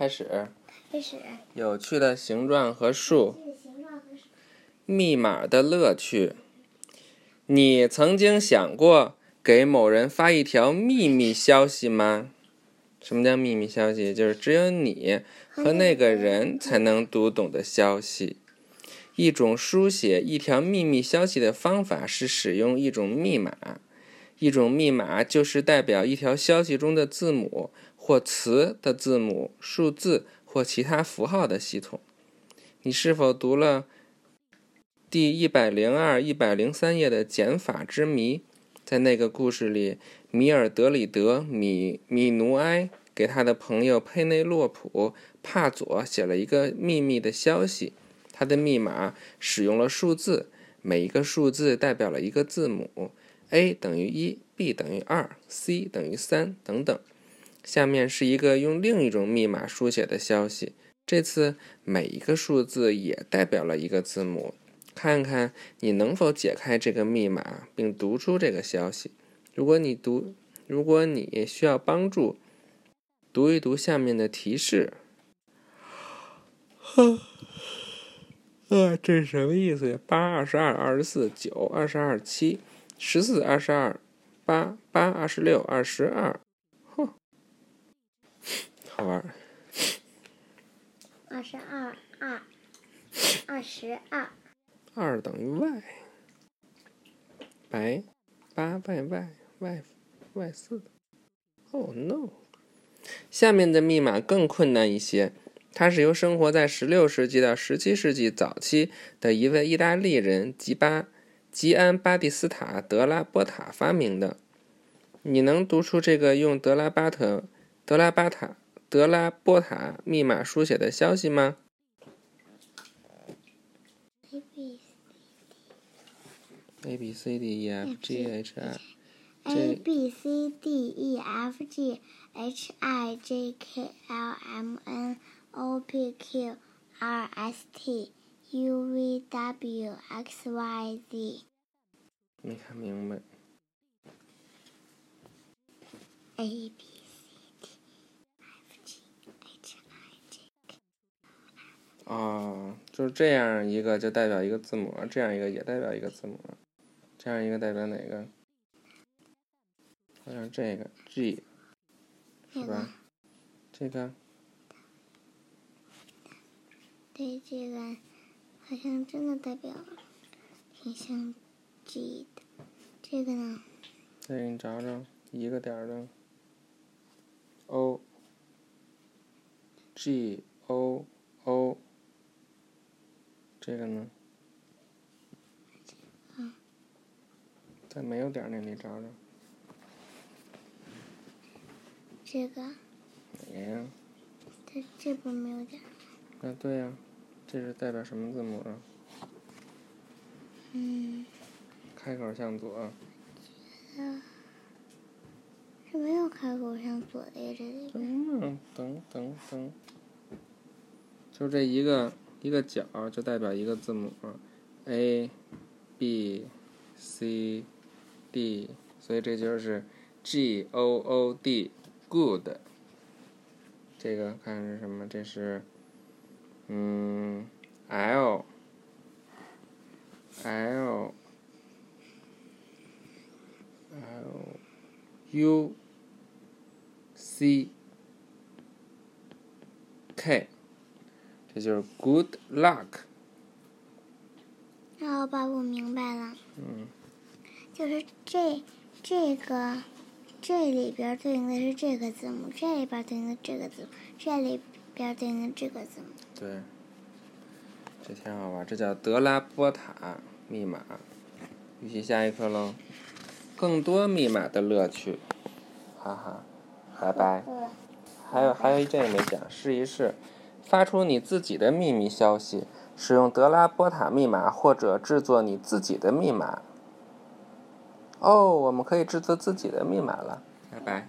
开始。开始。有趣的形状和数。密码的乐趣。你曾经想过给某人发一条秘密消息吗？什么叫秘密消息？就是只有你和那个人才能读懂的消息。一种书写一条秘密消息的方法是使用一种密码。一种密码就是代表一条消息中的字母或词的字母、数字或其他符号的系统。你是否读了第一百零二、一百零三页的减法之谜？在那个故事里，米尔德里德米米努埃给他的朋友佩内洛普帕佐写了一个秘密的消息。他的密码使用了数字，每一个数字代表了一个字母。a 等于一，b 等于二，c 等于三，等等。下面是一个用另一种密码书写的消息。这次每一个数字也代表了一个字母。看看你能否解开这个密码，并读出这个消息。如果你读，如果你需要帮助，读一读下面的提示。啊，这是什么意思呀？八、二十二、二十四、九、二十二、七。十四、二十二、八、八、二十六、二十二，玩。二十二、二、二十二。二等于 y，白，八 y y y y 四。Oh no！下面的密码更困难一些，它是由生活在十六世纪到十七世纪早期的一位意大利人吉巴。吉安·巴蒂斯塔·德拉波塔发明的，你能读出这个用德拉巴特、德拉巴塔、德拉波塔密码书写的消息吗？A B C D E F G H I A B C D E F G H I J K L M N O P Q R S T U V W X Y Z，没看明白。A B C D F G H I J K。哦，就是这样一个就代表一个字母，这样一个也代表一个字母，这样一个代表哪个？好像这个 G，是吧？这个。对，这个。好像真的代表挺像 G 的，这个呢？再给你找找一个点的 O，G O O，这个呢？在没有点那里找找。这个。哪个呀？这这边没有点。啊，对呀。这是代表什么字母啊？嗯。开口向左。啊。是没有开口向左的呀，这里边。等等等。就这一个一个角就代表一个字母，A、B、C、D，所以这就是 G O O D，Good。这个看是什么？这是。嗯，L L L U C K，这就是 Good luck。然后吧，我明白了。嗯。就是这这个这里边对应的是这个字母，这里边对应的这个字母，这里。边对应的这个字母。对，这挺好玩，这叫德拉波塔密码。预习下一课喽，更多密码的乐趣，哈哈，拜拜。还有还有一阵也没讲，试一试，发出你自己的秘密消息，使用德拉波塔密码或者制作你自己的密码。哦，我们可以制作自己的密码了，拜拜。